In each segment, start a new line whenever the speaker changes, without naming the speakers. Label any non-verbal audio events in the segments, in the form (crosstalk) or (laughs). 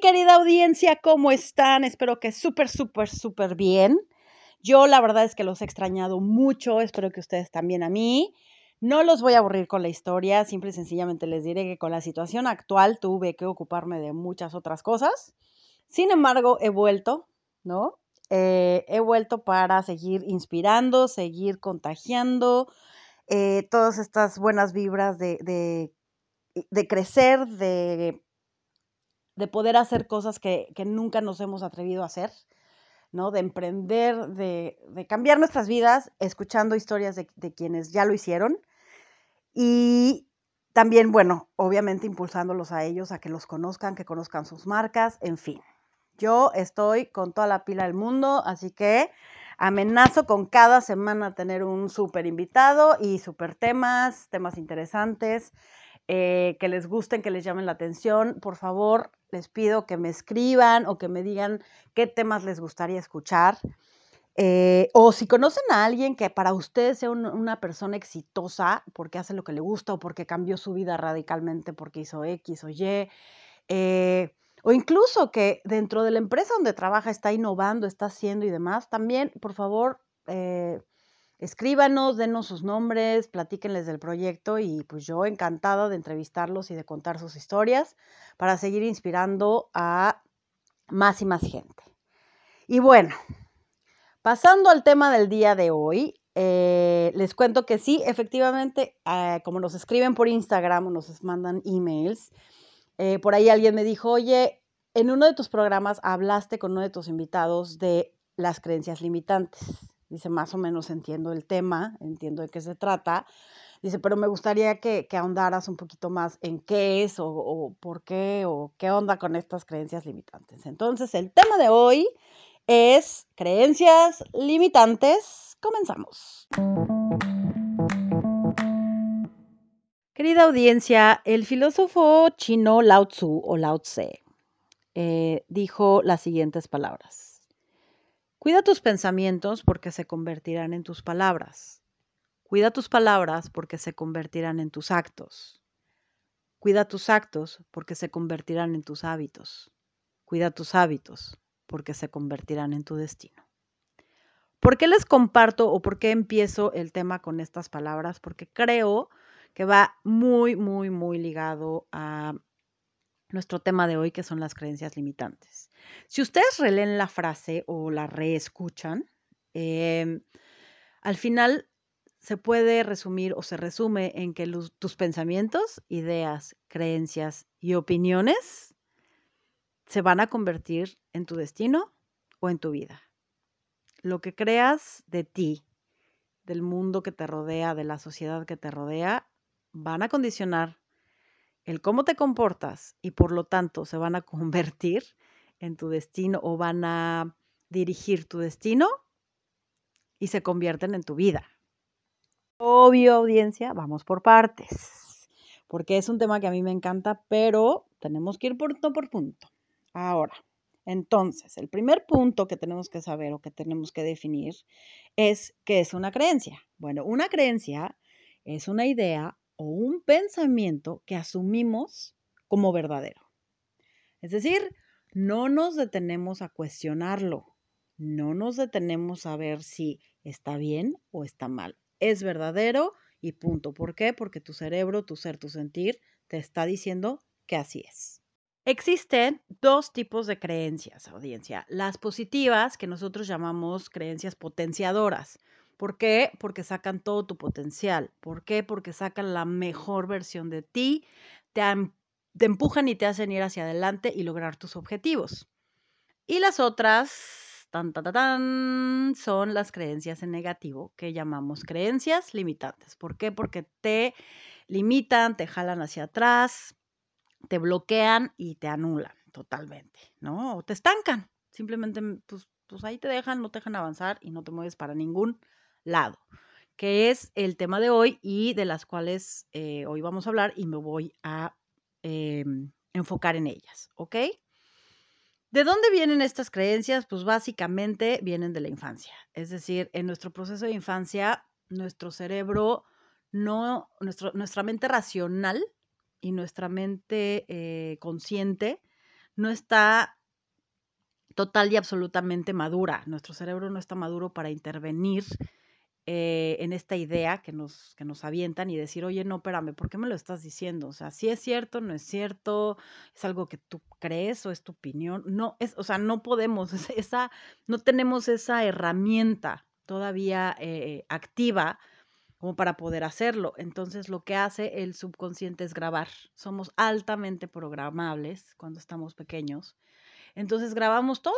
Querida audiencia, ¿cómo están? Espero que súper, súper, súper bien. Yo la verdad es que los he extrañado mucho, espero que ustedes también a mí. No los voy a aburrir con la historia, simple y sencillamente les diré que con la situación actual tuve que ocuparme de muchas otras cosas. Sin embargo, he vuelto, ¿no? Eh, he vuelto para seguir inspirando, seguir contagiando eh, todas estas buenas vibras de, de crecer, de de poder hacer cosas que, nunca nos hemos atrevido a hacer, ¿no? De emprender, de, cambiar nuestras vidas, escuchando historias de, quienes ya lo hicieron. Y también, bueno, obviamente impulsándolos a ellos, a que los conozcan, que conozcan sus marcas, en fin. Yo estoy con toda la pila del mundo, así que amenazo con cada semana tener un súper invitado y súper temas, temas interesantes. Eh, que les gusten, que les llamen la atención, por favor, les pido que me escriban o que me digan qué temas les gustaría escuchar. Eh, o si conocen a alguien que para ustedes sea una persona exitosa porque hace lo que le gusta o porque cambió su vida radicalmente porque hizo X o Y, eh, o incluso que dentro de la empresa donde trabaja está innovando, está haciendo y demás, también, por favor, Escríbanos, denos sus nombres, platíquenles del proyecto y pues yo encantada de entrevistarlos y de contar sus historias para seguir inspirando a más y más gente. Y bueno, pasando al tema del día de hoy, eh, les cuento que sí, efectivamente, eh, como nos escriben por Instagram o nos mandan emails, eh, por ahí alguien me dijo, oye, en uno de tus programas hablaste con uno de tus invitados de las creencias limitantes. Dice, más o menos entiendo el tema, entiendo de qué se trata. Dice, pero me gustaría que, ahondaras un poquito más en qué es o, por qué o qué onda con estas creencias limitantes. Entonces, el tema de hoy es creencias limitantes. Comenzamos. Querida audiencia, el filósofo chino Lao Tzu o Lao Tse eh, dijo las siguientes palabras. Cuida tus pensamientos porque se convertirán en tus palabras. Cuida tus palabras porque se convertirán en tus actos. Cuida tus actos porque se convertirán en tus hábitos. Cuida tus hábitos porque se convertirán en tu destino. ¿Por qué les comparto o por qué empiezo el tema con estas palabras? Porque creo que va muy, muy, muy ligado a nuestro tema de hoy, que son las creencias limitantes. Si ustedes releen la frase o la reescuchan, em, al final se puede resumir o se resume en que tus pensamientos, ideas, creencias y opiniones se van a convertir en tu destino o en tu vida. Lo que creas de ti, del mundo que te rodea, de la sociedad que te rodea, van a condicionar el cómo te comportas y por lo tanto se van a convertir en tu destino o van a dirigir tu destino y se convierten en tu vida. Obvio, audiencia, vamos por partes, porque es un tema que a mí me encanta, pero tenemos que ir punto por punto. Ahora, entonces, el primer punto que tenemos que saber o que tenemos que definir es qué es una creencia. Bueno, una creencia es una idea o un pensamiento que asumimos como verdadero. Es decir, no nos detenemos a cuestionarlo, no nos detenemos a ver si está bien o está mal. Es verdadero y punto. ¿Por qué? Porque tu cerebro, tu ser, tu sentir te está diciendo que así es. Existen dos tipos de creencias, audiencia. Las positivas, que nosotros llamamos creencias potenciadoras. ¿Por qué? Porque sacan todo tu potencial. ¿Por qué? Porque sacan la mejor versión de ti, te, empujan y te hacen ir hacia adelante y lograr tus objetivos. Y las otras, tan, tan, tan, son las creencias en negativo, que llamamos creencias limitantes. ¿Por qué? Porque te limitan, te jalan hacia atrás, te bloquean y te anulan totalmente, ¿no? O te estancan. Simplemente, pues, pues ahí te dejan, no te dejan avanzar y no te mueves para ningún lado, que es el tema de hoy y de las cuales eh, hoy vamos a hablar y me voy a em, enfocar en ellas, ¿ok? ¿De dónde vienen estas creencias? Pues básicamente vienen de la infancia. Es decir, en nuestro proceso de infancia, nuestro cerebro no, nuestra mente racional y nuestra mente eh, consciente no está total y absolutamente madura. Nuestro cerebro no está maduro para intervenir eh, en esta idea que nos, que nos avientan y decir, oye, no, espérame, ¿por qué me lo estás diciendo? O sea, si es cierto, no es cierto, es algo que tú crees o es tu opinión. No, es, o sea, no podemos, (laughs) esa, no tenemos esa herramienta todavía eh, activa como para poder hacerlo. Entonces, lo que hace el subconsciente es grabar. Somos altamente programables cuando estamos pequeños. Entonces, grabamos todo,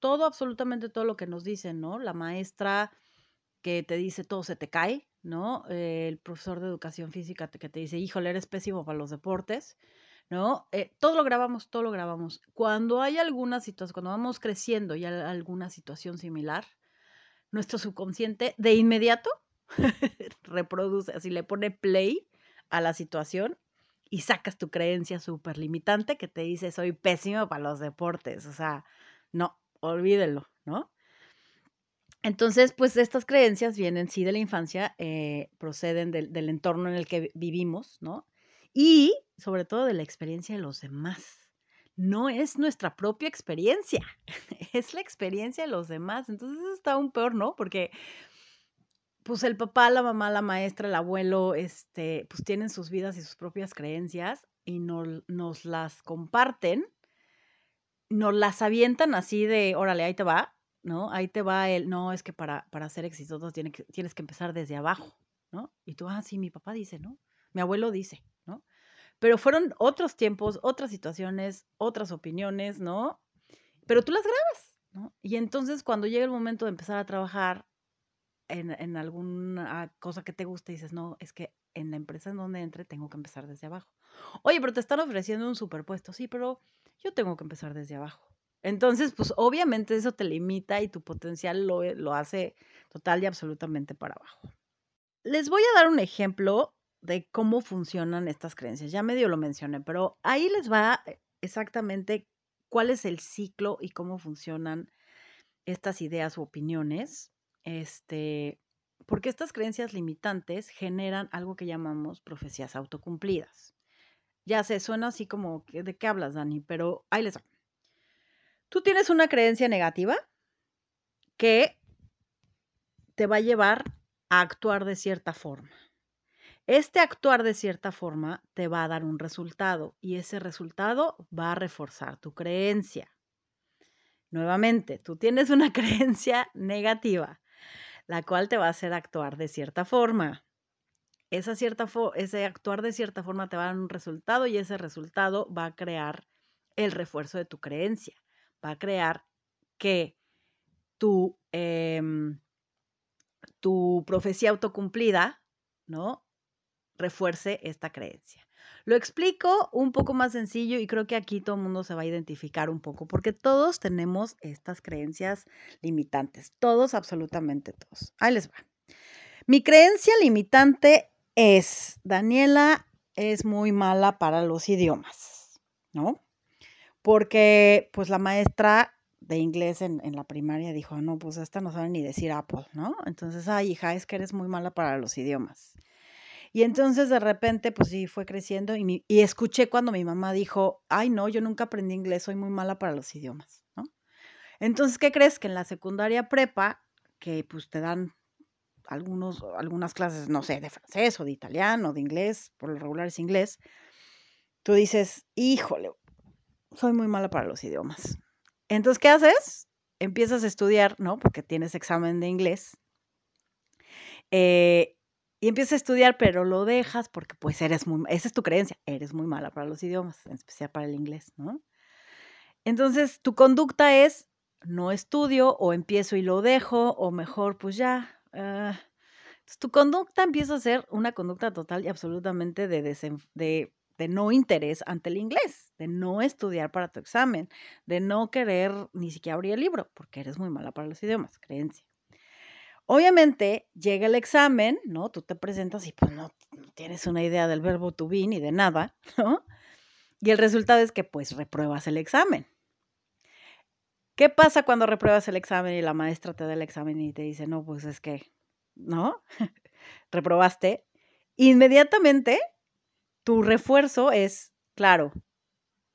todo, absolutamente todo lo que nos dicen, ¿no? La maestra que te dice todo se te cae, ¿no? Eh, el profesor de educación física que te dice, híjole, eres pésimo para los deportes, ¿no? Eh, todo lo grabamos, todo lo grabamos. Cuando hay alguna situación, cuando vamos creciendo y hay alguna situación similar, nuestro subconsciente de inmediato (laughs) reproduce, así le pone play a la situación y sacas tu creencia súper limitante que te dice soy pésimo para los deportes. O sea, no, olvídelo, ¿no? Entonces, pues estas creencias vienen sí de la infancia, eh, proceden del, entorno en el que vivimos, ¿no? Y sobre todo de la experiencia de los demás. No es nuestra propia experiencia, (laughs) es la experiencia de los demás. Entonces eso está aún peor, ¿no? Porque pues el papá, la mamá, la maestra, el abuelo, este, pues tienen sus vidas y sus propias creencias y nos las comparten, nos las avientan así de, órale, ahí te va, ¿no? Ahí te va el, no, es que para, para ser exitoso tienes que, tienes que empezar desde abajo, ¿no? Y tú, ah, sí, mi papá dice, ¿no? Mi abuelo dice, ¿no? Pero fueron otros tiempos, otras situaciones, otras opiniones, ¿no? Pero tú las grabas, ¿no? Y entonces cuando llega el momento de empezar a trabajar en, en alguna cosa que te guste, dices, no, es que en la empresa en donde entre tengo que empezar desde abajo. Oye, pero te están ofreciendo un superpuesto, sí, pero yo tengo que empezar desde abajo. Entonces, pues obviamente eso te limita y tu potencial lo, eh, lo hace total y absolutamente para abajo. Les voy a dar un ejemplo de cómo funcionan estas creencias. Ya medio lo mencioné, pero ahí les va eh, exactamente cuál es el ciclo y cómo funcionan estas ideas u opiniones este, porque estas creencias limitantes generan algo que llamamos profecías autocumplidas. Ya sé, suena así como, ¿de qué hablas, Dani? Pero ahí les va. Tú tienes una creencia negativa que te va a llevar a actuar de cierta forma. Este actuar de cierta forma te va a dar un resultado y ese resultado va a reforzar tu creencia. Nuevamente, tú tienes una (laughs) creencia negativa la cual te va a hacer actuar de cierta forma. Esa cierta ese actuar de cierta forma te va a dar un resultado y ese resultado va a crear el refuerzo de tu creencia. Va a crear que tu, em, tu profecía autocumplida, ¿no? Refuerce esta creencia. Lo explico un poco más sencillo y creo que aquí todo el mundo se va a identificar un poco, porque todos tenemos estas creencias limitantes, todos, absolutamente todos. Ahí les va. Mi creencia limitante es, Daniela es muy mala para los idiomas, ¿no? Porque pues la maestra de inglés en, en, la primaria dijo, no, pues esta no sabe ni decir Apple, ¿no? Entonces, ay, hija, es que eres muy mala para los idiomas. Y entonces de repente, pues sí, fue creciendo y, y, escuché cuando mi mamá dijo, ay, no, yo nunca aprendí inglés, soy muy mala para los idiomas, ¿no? Entonces, ¿qué crees? Que en la secundaria prepa, que pues te dan algunos, algunas clases, no sé, de francés o de italiano, de inglés, por lo regular es inglés, tú dices, híjole, soy muy mala para los idiomas. Entonces, ¿qué haces? Empiezas a estudiar, ¿no? Porque tienes examen de inglés. Eh, y empiezas a estudiar, pero lo dejas porque pues eres muy, esa es tu creencia, eres muy mala para los idiomas, en especial para el inglés, ¿no? Entonces, tu conducta es, no estudio o empiezo y lo dejo, o mejor, pues ya. Entonces, tu conducta empieza a ser una conducta total y absolutamente de, de, de no interés ante el inglés, de no estudiar para tu examen, de no querer ni siquiera abrir el libro, porque eres muy mala para los idiomas, creencia. Obviamente llega el examen, ¿no? Tú te presentas y pues no, tienes una idea del verbo to be ni de nada, (laughs) ¿no? Y el resultado es que pues repruebas el examen. ¿Qué pasa cuando repruebas el examen y la maestra te da el examen y te dice, no, pues es que, ¿no? (laughs) Reprobaste. Inmediatamente tu refuerzo es, claro,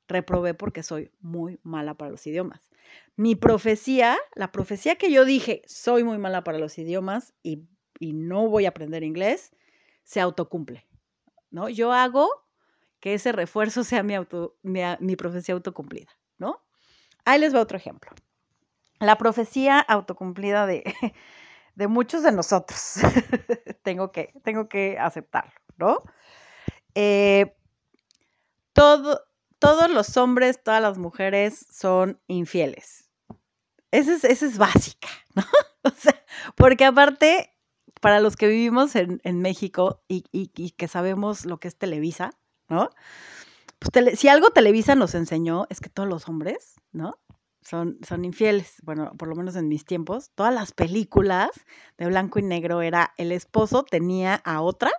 reprobé porque soy muy mala para los idiomas. Mi profecía, la profecía que yo dije, soy muy mala para los idiomas y, no voy a aprender inglés, se autocumple. ¿no? Yo hago que ese refuerzo sea mi, auto, mi, profecía autocumplida. ¿no? Ahí les va otro ejemplo. La profecía autocumplida de, (laughs) de muchos de nosotros. (laughs) tengo, que, tengo que aceptarlo, ¿no? Eh, todo, todos los hombres, todas las mujeres son infieles. Esa es, es básica, (laughs) ¿no? O sea, porque aparte, para los que vivimos en, México y, que sabemos lo que es Televisa, ¿no? Pues si algo Televisa nos enseñó es que todos los hombres, ¿no? Son, son infieles. Bueno, por lo menos en mis tiempos, todas las películas de blanco y negro era el esposo tenía a otra,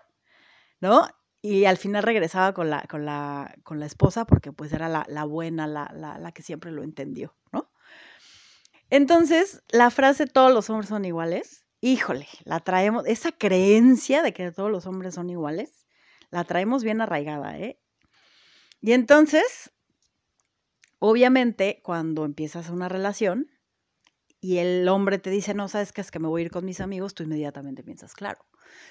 ¿no? Y al final regresaba con la, con la, con la esposa porque pues era la, buena, la, la, que siempre lo entendió, ¿no? Entonces, la frase todos los hombres son iguales, híjole, la traemos, esa creencia de que todos los hombres son iguales, la traemos bien arraigada, ¿eh? Y entonces, obviamente, cuando empiezas una relación y el hombre te dice, no, sabes que es que me voy a ir con mis amigos, tú inmediatamente piensas, claro,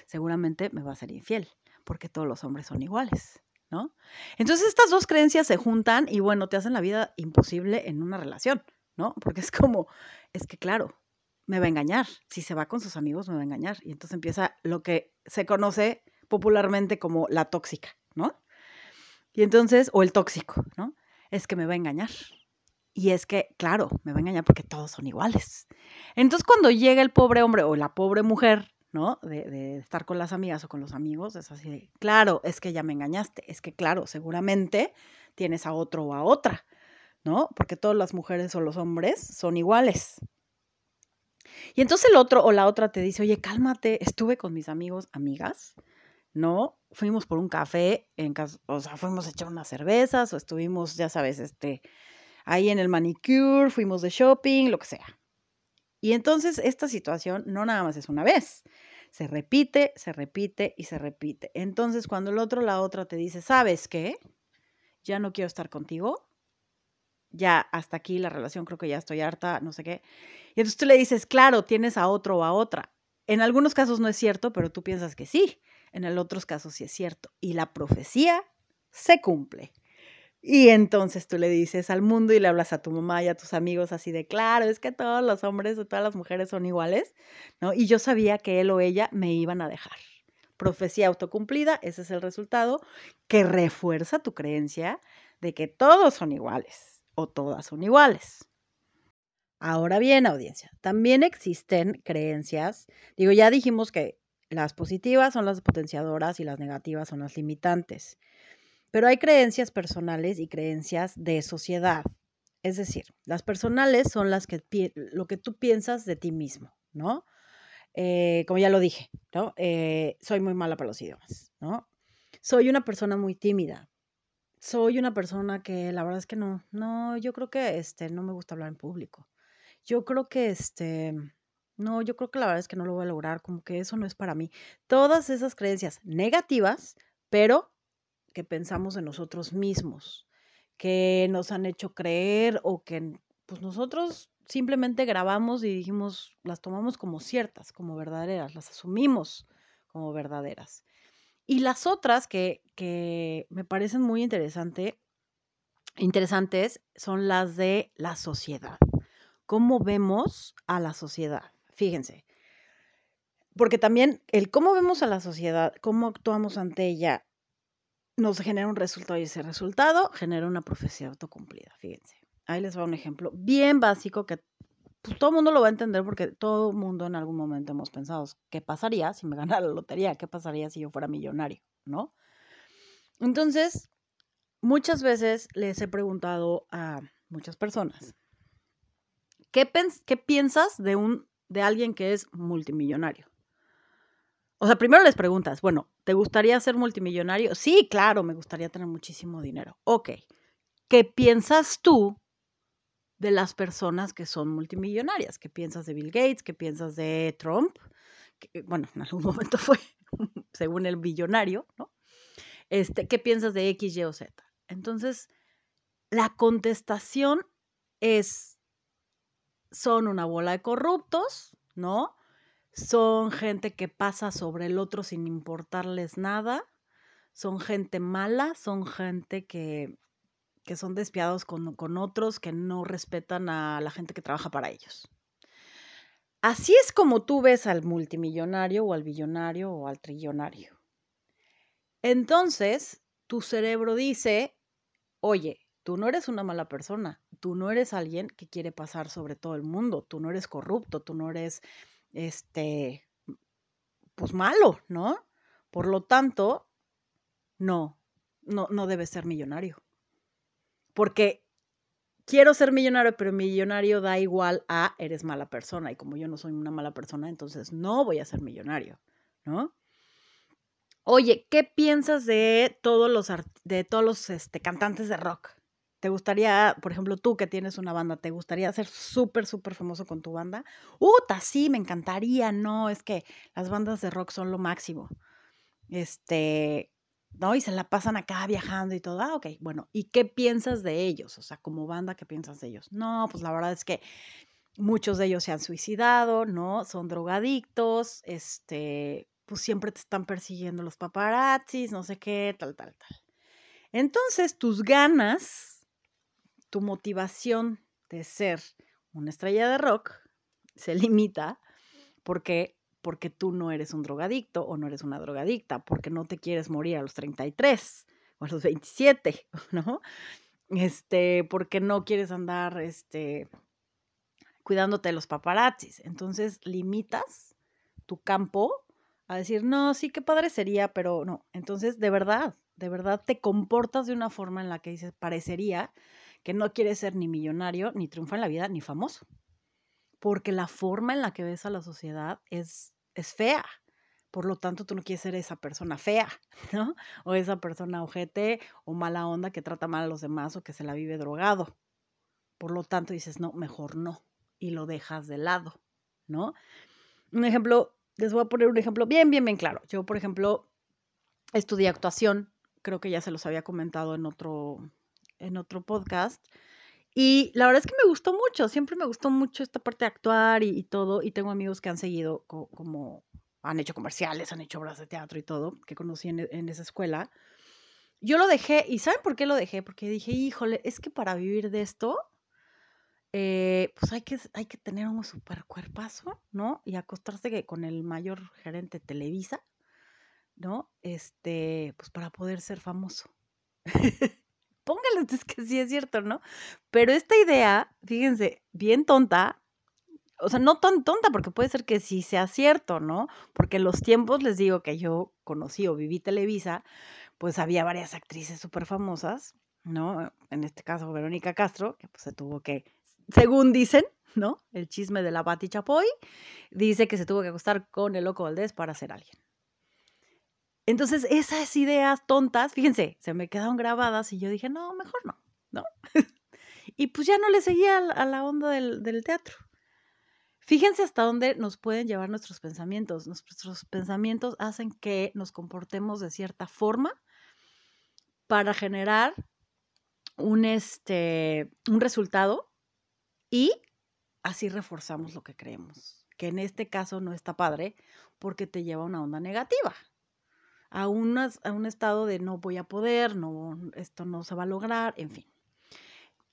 seguramente me va a ser infiel porque todos los hombres son iguales, ¿no? Entonces estas dos creencias se juntan y bueno, te hacen la vida imposible en una relación, ¿no? Porque es como, es que claro, me va a engañar, si se va con sus amigos me va a engañar. Y entonces empieza lo que se conoce popularmente como la tóxica, ¿no? Y entonces, o el tóxico, ¿no? Es que me va a engañar. Y es que, claro, me va a engañar porque todos son iguales. Entonces, cuando llega el pobre hombre o la pobre mujer ¿no? De, estar con las amigas o con los amigos, es así de, claro, es que ya me engañaste, es que claro, seguramente tienes a otro o a otra, ¿no? Porque todas las mujeres o los hombres son iguales. Y entonces el otro o la otra te dice, oye, cálmate, estuve con mis amigos, amigas, ¿no? Fuimos por un café, en o sea, fuimos a echar unas cervezas o estuvimos, ya sabes, este, ahí en el manicure, fuimos de shopping, lo que sea. Y entonces esta situación no nada más es una vez, se repite, se repite y se repite. Entonces cuando el otro la otra te dice, ¿sabes qué? Ya no quiero estar contigo, ya hasta aquí la relación, creo que ya estoy harta, no sé qué. Y entonces tú le dices, claro, tienes a otro o a otra. En algunos casos no es cierto, pero tú piensas que sí. En el otros casos sí es cierto. Y la profecía se cumple. Y entonces tú le dices al mundo y le hablas a tu mamá y a tus amigos así de, claro, es que todos los hombres o todas las mujeres son iguales, ¿no? Y yo sabía que él o ella me iban a dejar. Profecía autocumplida, ese es el resultado, que refuerza tu creencia de que todos son iguales o todas son iguales. Ahora bien, audiencia, también existen creencias, digo, ya dijimos que las positivas son las potenciadoras y las negativas son las limitantes. Pero hay creencias personales y creencias de sociedad. Es decir, las personales son las que lo que tú piensas de ti mismo, ¿no? Eh, como ya lo dije, ¿no? Eh, soy muy mala para los idiomas, ¿no? Soy una persona muy tímida. Soy una persona que la verdad es que no, no, yo creo que este, no me gusta hablar en público. Yo creo que este, no, yo creo que la verdad es que no lo voy a lograr, como que eso no es para mí. Todas esas creencias negativas, pero que pensamos de nosotros mismos, que nos han hecho creer o que pues nosotros simplemente grabamos y dijimos, las tomamos como ciertas, como verdaderas, las asumimos como verdaderas. Y las otras que, que me parecen muy interesante, interesantes son las de la sociedad. ¿Cómo vemos a la sociedad? Fíjense, porque también el cómo vemos a la sociedad, cómo actuamos ante ella, nos genera un resultado y ese resultado genera una profecía autocumplida. Fíjense, ahí les va un ejemplo bien básico que pues, todo el mundo lo va a entender porque todo el mundo en algún momento hemos pensado, ¿qué pasaría si me (laughs) ganara la lotería? ¿Qué pasaría si yo fuera millonario? ¿No? Entonces, muchas veces les he preguntado a muchas personas, ¿qué, qué piensas de, un, de alguien que es multimillonario? O sea, primero les preguntas, bueno, ¿te gustaría ser multimillonario? Sí, claro, me gustaría tener muchísimo dinero. Ok. ¿Qué piensas tú de las personas que son multimillonarias? ¿Qué piensas de Bill Gates? ¿Qué piensas de Trump? bueno, en algún (laughs) momento fue, según el billonario, ¿no? Este, ¿Qué piensas de X, Y o Z? Entonces, la contestación es, son una bola de corruptos, ¿no? Son gente que pasa sobre el otro sin importarles nada, son gente mala, son gente que, que son despiadados con, con otros, que no respetan a la gente que trabaja para ellos. Así es como tú ves al multimillonario o al billonario o al trillonario. Entonces, tu cerebro dice, oye, tú no eres una mala persona, tú no eres alguien que quiere pasar sobre todo el mundo, tú no eres corrupto, tú no eres, este, pues malo, ¿no? Por lo tanto, no, no, no debes ser millonario. Porque quiero ser millonario, pero millonario da igual a eres mala persona. Y como yo no soy una mala persona, entonces no voy a ser millonario, ¿no? Oye, ¿qué piensas de todos los, de todos este, cantantes de rock? ¿Te gustaría, por ejemplo, tú que tienes una banda, ¿te gustaría ser súper, súper famoso con tu banda? Uta, sí, me encantaría. No, es que las bandas de rock son lo máximo. Este, ¿no? Y se la pasan acá viajando y todo. Ah, ok, bueno, ¿y qué piensas de ellos? O sea, como banda, ¿qué piensas de ellos? No, pues la verdad es que muchos de ellos se han suicidado, ¿no? Son drogadictos, este, pues siempre te están persiguiendo los paparazzis, no sé qué, tal, tal, tal. Entonces, tus ganas, tu motivación de ser una estrella de rock se (laughs) limita porque porque tú no eres un drogadicto o no eres una drogadicta, porque no te quieres morir a los 33 o a los 27, (laughs) ¿no? Este, porque no quieres andar este cuidándote de los paparazzis. Entonces, limitas tu campo a decir, no, sí, qué padre sería, pero no. Entonces, de verdad, de verdad te comportas de una forma en la que dices, parecería que no quieres ser ni millonario, ni triunfa en la vida, ni famoso. Porque la forma en la que ves a la sociedad es, es fea. Por lo tanto, tú no quieres ser esa persona fea, (laughs) ¿no? O esa persona ojete o mala onda que trata mal a los demás o que se la vive drogado. Por lo tanto, dices, no, mejor no. Y lo dejas de lado, ¿no? Un ejemplo les voy a poner un ejemplo bien, bien, bien claro. Yo, por ejemplo, estudié actuación, creo que ya se los había comentado en otro, en otro podcast. Y la verdad es que me gustó mucho, siempre me gustó mucho esta parte de actuar y, todo. Y tengo amigos que han seguido como, han hecho comerciales, han hecho obras de teatro y todo, que conocí en, en esa escuela. Yo lo dejé, ¿y saben por qué lo dejé? Porque dije, híjole, es que para vivir de esto, eh, pues hay que, hay que tener un super cuerpazo, ¿no? Y acostarse con el mayor gerente Televisa, ¿no? Este, pues para poder ser famoso. (laughs) Póngale, (laughs) es que sí es cierto, ¿no? Pero esta idea, fíjense, bien tonta, o sea, no tan tonta, porque puede ser que sí sea cierto, ¿no? Porque en los tiempos, les digo que yo conocí o viví Televisa, pues había varias actrices súper famosas, ¿no? En este caso, Verónica Castro, que pues se tuvo que según dicen, ¿no? El chisme de la Bati Chapoy, dice que se tuvo que acostar con el loco Valdés para ser alguien. Entonces, esas ideas tontas, fíjense, se me quedaron grabadas y yo dije, no, mejor no, ¿no? (laughs) y pues ya no le seguía a la onda del, teatro. Fíjense hasta dónde nos pueden llevar nuestros pensamientos. Nuestros pensamientos hacen que nos comportemos de cierta forma para generar un, este, un resultado y así reforzamos lo que creemos, que en este caso no está padre porque te lleva a una onda negativa, a, a un estado de no voy a poder, no, esto no se va a lograr, en fin.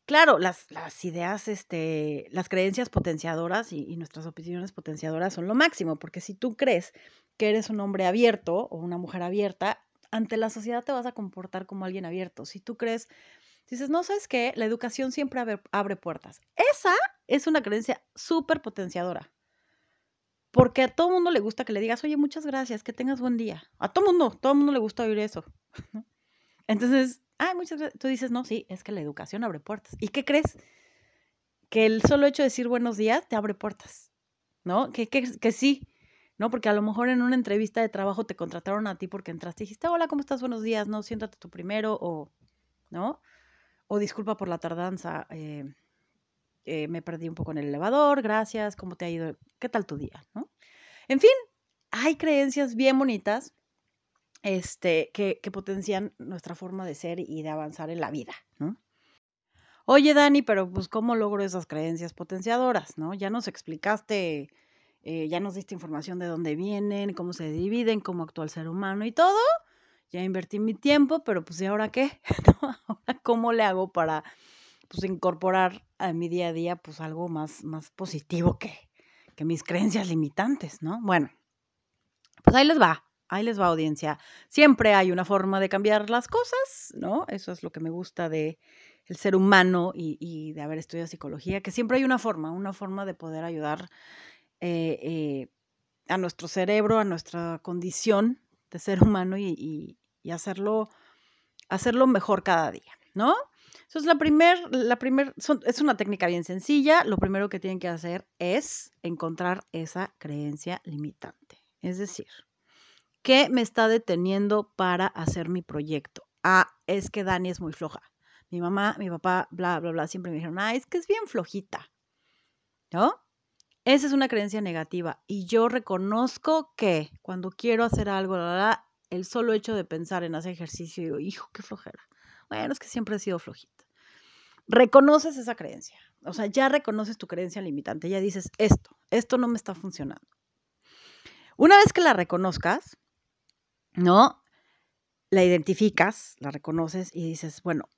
Claro, las, las ideas, este, las creencias potenciadoras y, nuestras opiniones potenciadoras son lo máximo, porque si tú crees que eres un hombre abierto o una mujer abierta, ante la sociedad te vas a comportar como alguien abierto. Si tú crees Dices, no, ¿sabes qué? La educación siempre abre, puertas. Esa es una creencia súper potenciadora. Porque a todo mundo le gusta que le digas, oye, muchas gracias, que tengas buen día. A todo mundo, todo mundo le gusta oír eso. (laughs) Entonces, ay, muchas gracias. Tú dices, no, sí, es que la educación abre puertas. ¿Y qué crees? Que el solo hecho de decir buenos días te abre puertas, ¿no? Que, que, que sí, ¿no? Porque a lo mejor en una entrevista de trabajo te contrataron a ti porque entraste y dijiste, hola, ¿cómo estás? Buenos días, no, siéntate tú primero, o, ¿no? o disculpa por la tardanza, eh, eh, me perdí un poco en el elevador, gracias, ¿cómo te ha ido? ¿Qué tal tu día? ¿no? En fin, hay creencias bien bonitas este, que, potencian nuestra forma de ser y de avanzar en la vida. ¿no? Oye, Dani, pero pues ¿cómo logro esas creencias potenciadoras? ¿No? Ya nos explicaste, eh, ya nos diste información de dónde vienen, cómo se dividen, cómo actúa el ser humano y todo. Ya invertí mi tiempo, pero pues ¿y ahora qué? (laughs) ¿Cómo le hago para pues, incorporar a mi día a día pues algo más, más positivo que, que mis creencias limitantes, ¿no? Bueno, pues ahí les va, ahí les va audiencia. Siempre hay una forma de cambiar las cosas, ¿no? Eso es lo que me gusta de el ser humano y, de haber estudiado psicología, que siempre hay una forma, una forma de poder ayudar eh, eh, a nuestro cerebro, a nuestra condición de ser humano y, hacerlo, hacerlo mejor cada día, ¿no? Entonces, la primera, la primer, es una técnica bien sencilla. Lo primero que tienen que hacer es encontrar esa creencia limitante. Es decir, ¿qué me está deteniendo para hacer mi proyecto? Ah, es que Dani es muy floja. Mi mamá, mi papá, bla, bla, bla, siempre me dijeron, ah, es que es bien flojita. ¿No? Esa es una creencia negativa. Y yo reconozco que cuando quiero hacer algo, el solo hecho de pensar en hacer ejercicio, digo, hijo, qué flojera. Bueno, es que siempre he sido flojita. Reconoces esa creencia. O sea, ya reconoces tu creencia limitante. Ya dices, esto, esto no me está funcionando. Una vez que la reconozcas, ¿no? La identificas, la reconoces y dices, bueno,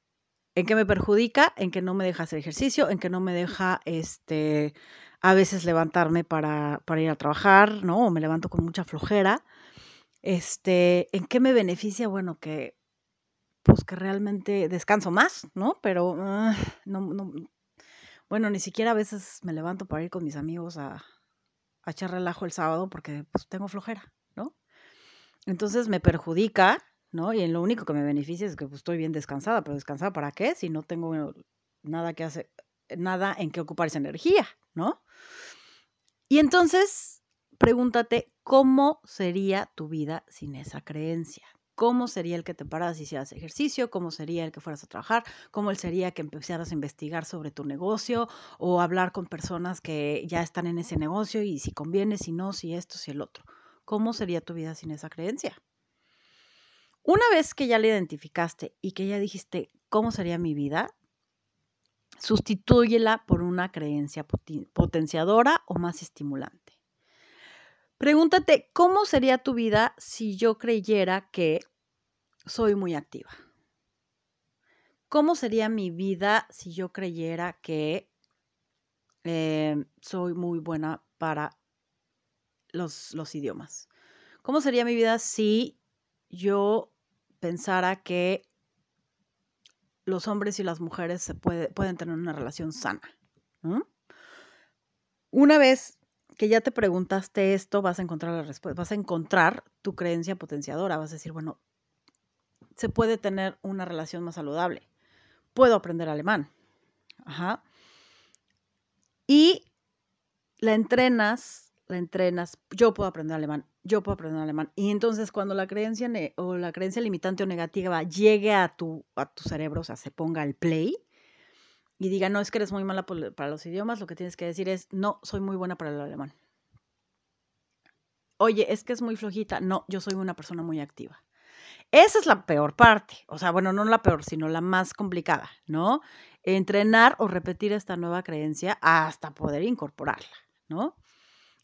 ¿en qué me perjudica? En que no me deja hacer ejercicio, en que no me deja, este, a veces levantarme para, para ir a trabajar, ¿no? O me levanto con mucha flojera. Este, ¿en qué me beneficia? Bueno, que, pues que realmente descanso más, ¿no? Pero, ah, no, no, bueno, ni siquiera a veces me levanto para ir con mis amigos a, echar relajo el sábado porque pues, tengo flojera, ¿no? Entonces me perjudica, ¿no? Y en lo único que me beneficia es que pues, estoy bien descansada, pero descansada para qué si no tengo nada que hacer, nada en que ocupar esa energía, ¿no? Y entonces pregúntate cómo sería tu vida sin esa creencia, cómo sería el que te paras y hicieras ejercicio, cómo sería el que fueras a trabajar, cómo sería que empezaras a investigar sobre tu negocio o hablar con personas que ya están en ese negocio y si conviene, si no, si esto, si el otro. ¿Cómo sería tu vida sin esa creencia? Una vez que ya la identificaste y que ya dijiste, ¿cómo sería mi vida? Sustitúyela por una creencia potenciadora o más estimulante. Pregúntate, ¿cómo sería tu vida si yo creyera que soy muy activa? ¿Cómo sería mi vida si yo creyera que em, soy muy buena para los, los, idiomas? ¿Cómo sería mi vida si yo pensara que los hombres y las mujeres se pueden tener una relación sana? Una vez que ya te preguntaste esto, vas a encontrar la respuesta, vas a encontrar tu creencia potenciadora, vas a decir, bueno, se puede tener una relación más saludable. Puedo aprender alemán. Ajá. Y la entrenas, la entrenas, yo puedo aprender alemán, yo puedo aprender alemán. Y entonces cuando la creencia o la creencia limitante o negativa llegue a tu, a tu cerebro, o sea, se ponga el play, y diga, no, es que eres muy mala para los idiomas, lo que tienes que decir es, no, soy muy buena para el alemán. Oye, es que es muy flojita. No, yo soy una persona muy activa. Esa es la peor parte, o sea, bueno, no la peor, sino la más complicada, ¿no? Entrenar o repetir esta nueva creencia hasta poder incorporarla, ¿no?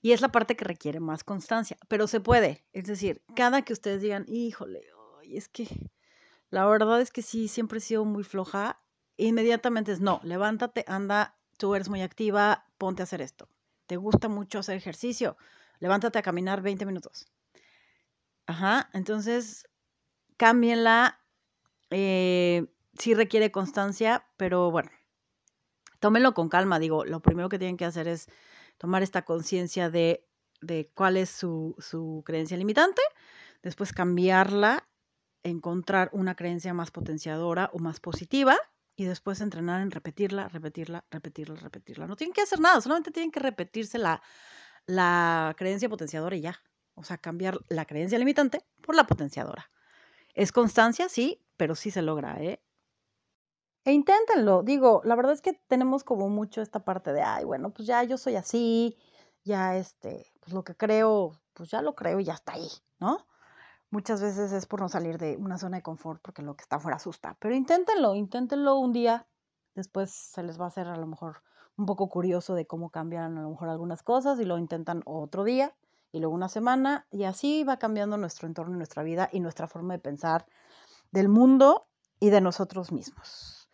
Y es la parte que requiere más constancia, pero se puede. Es decir, cada que ustedes digan, híjole, es que la verdad es que sí, siempre he sido muy floja, inmediatamente es, no, levántate, anda, tú eres muy activa, ponte a hacer esto. ¿Te gusta mucho hacer ejercicio? Levántate a caminar 20 minutos. Ajá, entonces cámbienla. Eh, sí requiere constancia, pero bueno, tómenlo con calma. Digo, lo primero que tienen que hacer es tomar esta conciencia de, de, cuál es su, su creencia limitante, después cambiarla, encontrar una creencia más potenciadora o más positiva y después entrenar en repetirla, repetirla, repetirla, repetirla. No tienen que hacer nada, solamente tienen que repetirse la, la creencia potenciadora y ya. O sea, cambiar la creencia limitante por la potenciadora. Es constancia, sí, pero sí se logra, ¿eh? E inténtenlo. Digo, la verdad es que tenemos como mucho esta parte de, ay, bueno, pues ya yo soy así, ya este, pues lo que creo, pues ya lo creo y ya está ahí, ¿no? Muchas veces es por no salir de una zona de confort porque lo que está afuera asusta. Pero inténtenlo, inténtenlo un día, después se les va a hacer a lo mejor un poco curioso de cómo cambian a lo mejor algunas cosas y lo intentan otro día y luego una semana y así va cambiando nuestro entorno, nuestra vida y nuestra forma de pensar del mundo y de nosotros mismos.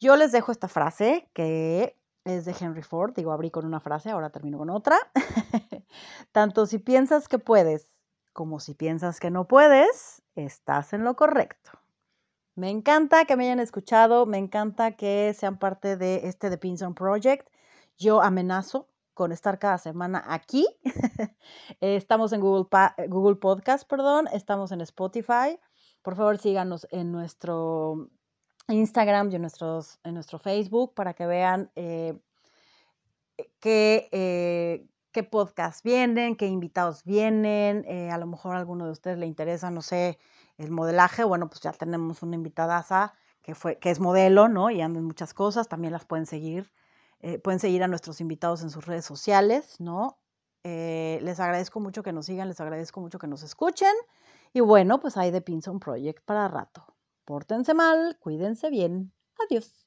Yo les dejo esta frase que es de Henry Ford, digo, abrí con una frase, ahora termino con otra. (laughs) Tanto si piensas que puedes como si piensas que no puedes, estás en lo correcto. Me encanta que me hayan escuchado, me encanta que sean parte de este The Pinson Project. Yo amenazo con estar cada semana aquí. (laughs) estamos en Google, Google Podcast, perdón, estamos en Spotify. Por favor, síganos en nuestro Instagram y en, en nuestro Facebook para que vean eh, qué, eh, qué podcasts vienen, qué invitados vienen. Eh, a lo mejor a alguno de ustedes le interesa, no sé, el modelaje, bueno, pues ya tenemos una invitada que, fue, que es modelo, ¿no? Y anda en muchas cosas, también las pueden seguir. Eh, pueden seguir a nuestros invitados en sus redes sociales, ¿no? Eh, les agradezco mucho que nos sigan, les agradezco mucho que nos escuchen. Y bueno, pues hay de Pinson Project para rato. Pórtense mal, cuídense bien. Adiós.